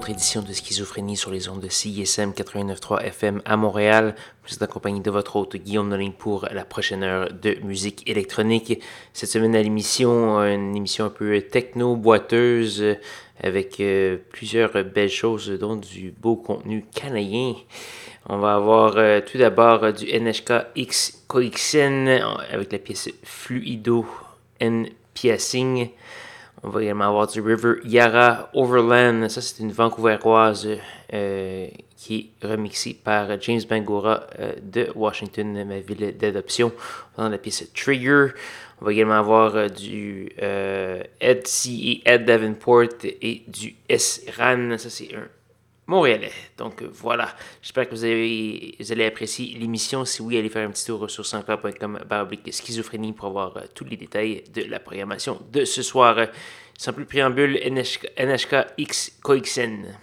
Autre édition de Schizophrénie sur les ondes de CISM 89.3 FM à Montréal. Vous êtes accompagné de votre hôte Guillaume Nolin pour la prochaine heure de musique électronique. Cette semaine à l'émission, une émission un peu techno-boiteuse avec euh, plusieurs belles choses, dont du beau contenu canadien. On va avoir euh, tout d'abord du NHK X Coixen avec la pièce Fluido N Piacing. On va également avoir du River Yara Overland. Ça, c'est une Vancouveroise euh, qui est remixée par James Bangora euh, de Washington, ma ville d'adoption, dans la pièce Trigger. On va également avoir euh, du Ed C et Ed Davenport et du S-Ran. Ça, c'est un montréalais. Donc voilà, j'espère que vous, avez, vous allez apprécier l'émission. Si oui, allez faire un petit tour sur sanscloud.com schizophrénie pour avoir euh, tous les détails de la programmation de ce soir. Sans plus préambule, NHK, NHK X Coixen.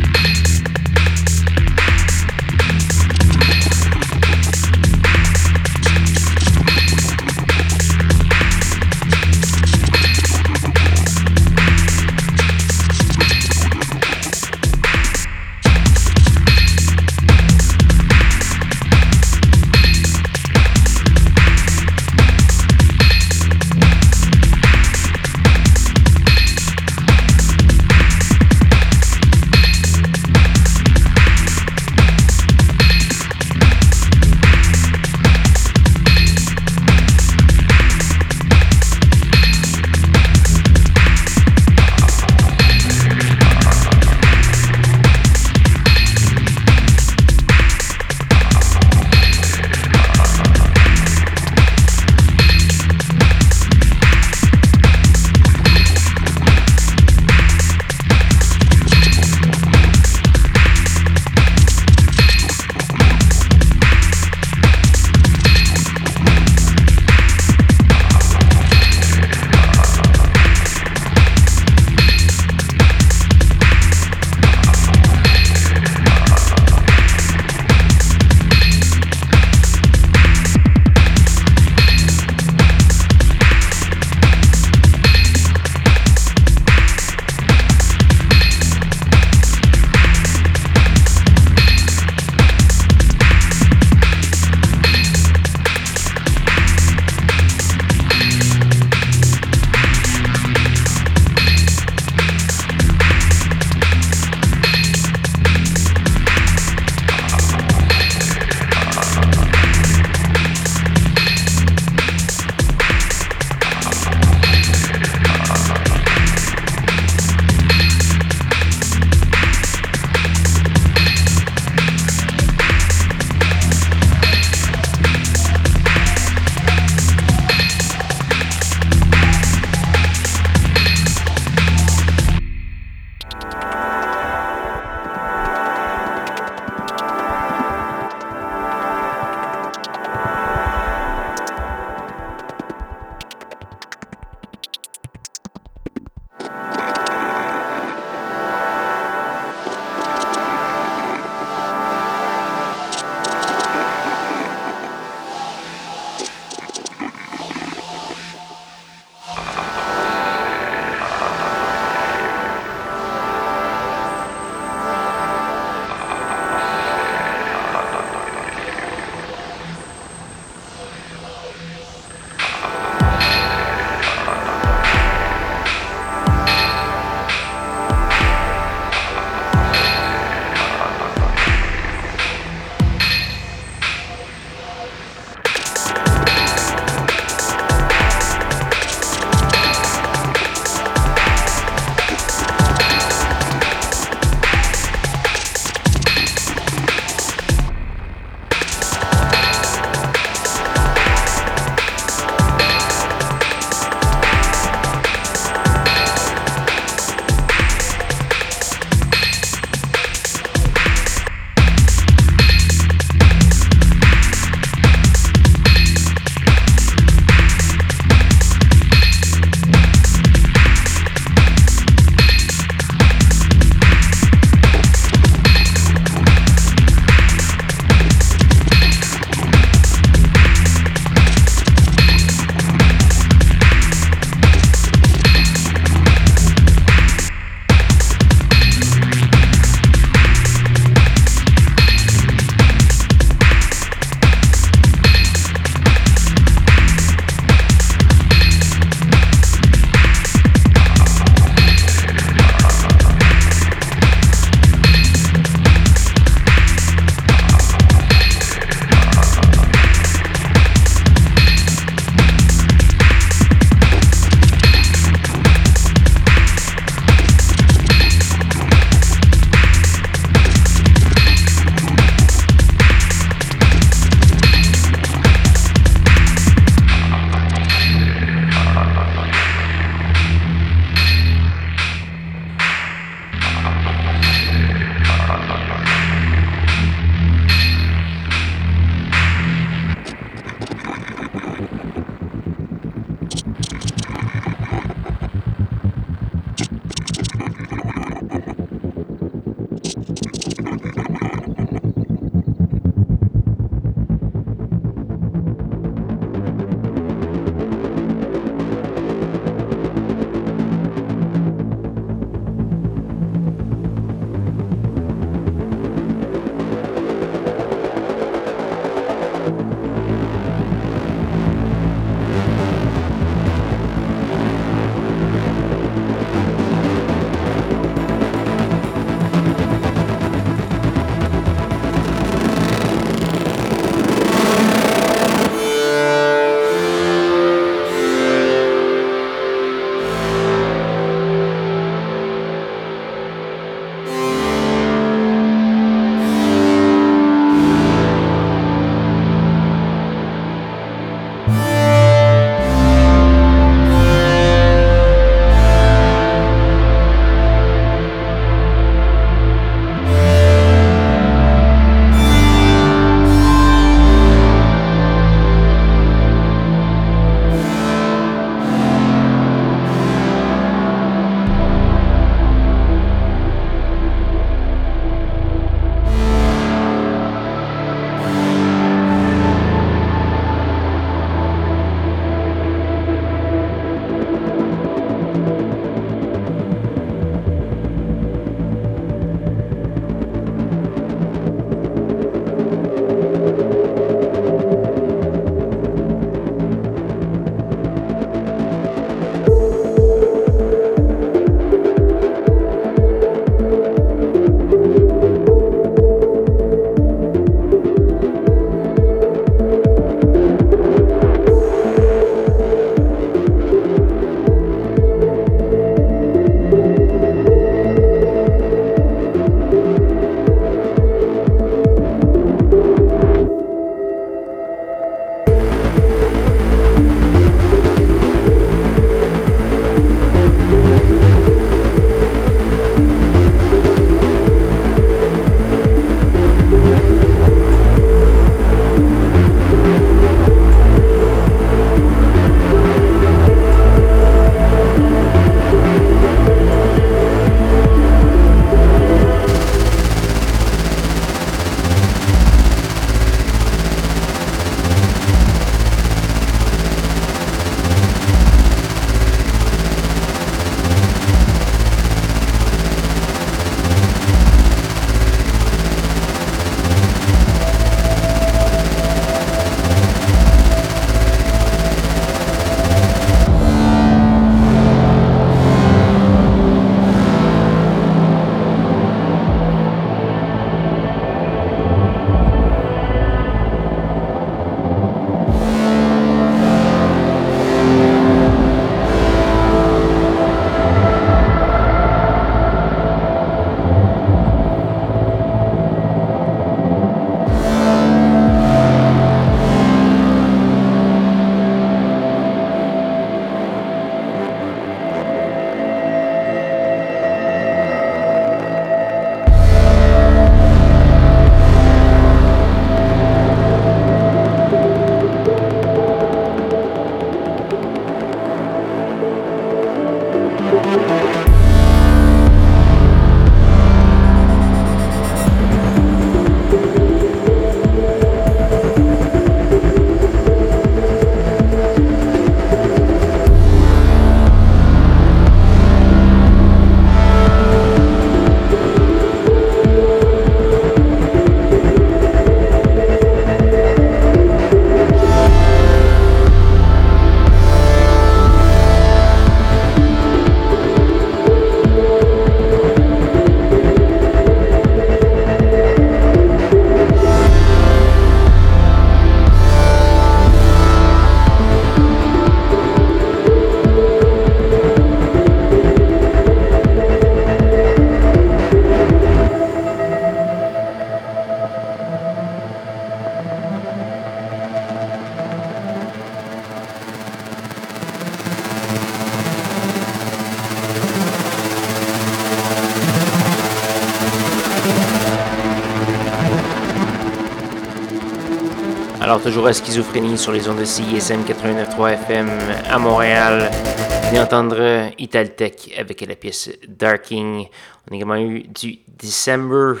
Alors, toujours à Schizophrénie sur les ondes de CISM 89.3 FM à Montréal. Vous venez entendre Italtech avec la pièce Darking. On a également eu du December.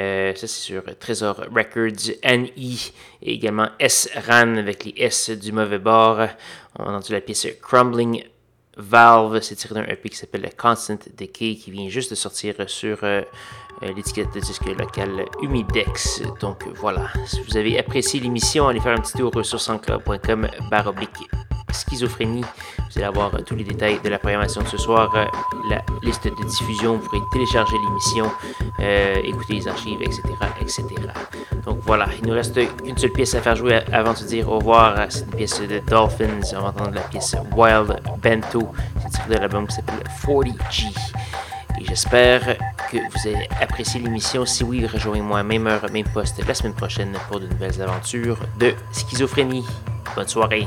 Euh, ça, c'est sur Trésor Records, NI et également S-RAN avec les S du mauvais bord. On a entendu la pièce Crumbling Valve. C'est tiré d'un EP qui s'appelle Constant Decay qui vient juste de sortir sur euh, l'étiquette de disque local Humidex. Donc voilà, si vous avez apprécié l'émission, allez faire un petit tour sur oblique schizophrénie. Vous allez avoir tous les détails de la programmation de ce soir, euh, la liste de diffusion, vous pourrez télécharger l'émission, euh, écouter les archives, etc., etc. Donc voilà, il nous reste une seule pièce à faire jouer avant de se dire au revoir. C'est une pièce de Dolphins. On va entendre la pièce Wild Bento. C'est tiré de l'album qui s'appelle 40G. Et j'espère que vous avez apprécié l'émission. Si oui, rejoignez-moi même heure, même poste la semaine prochaine pour de nouvelles aventures de schizophrénie. Bonne soirée.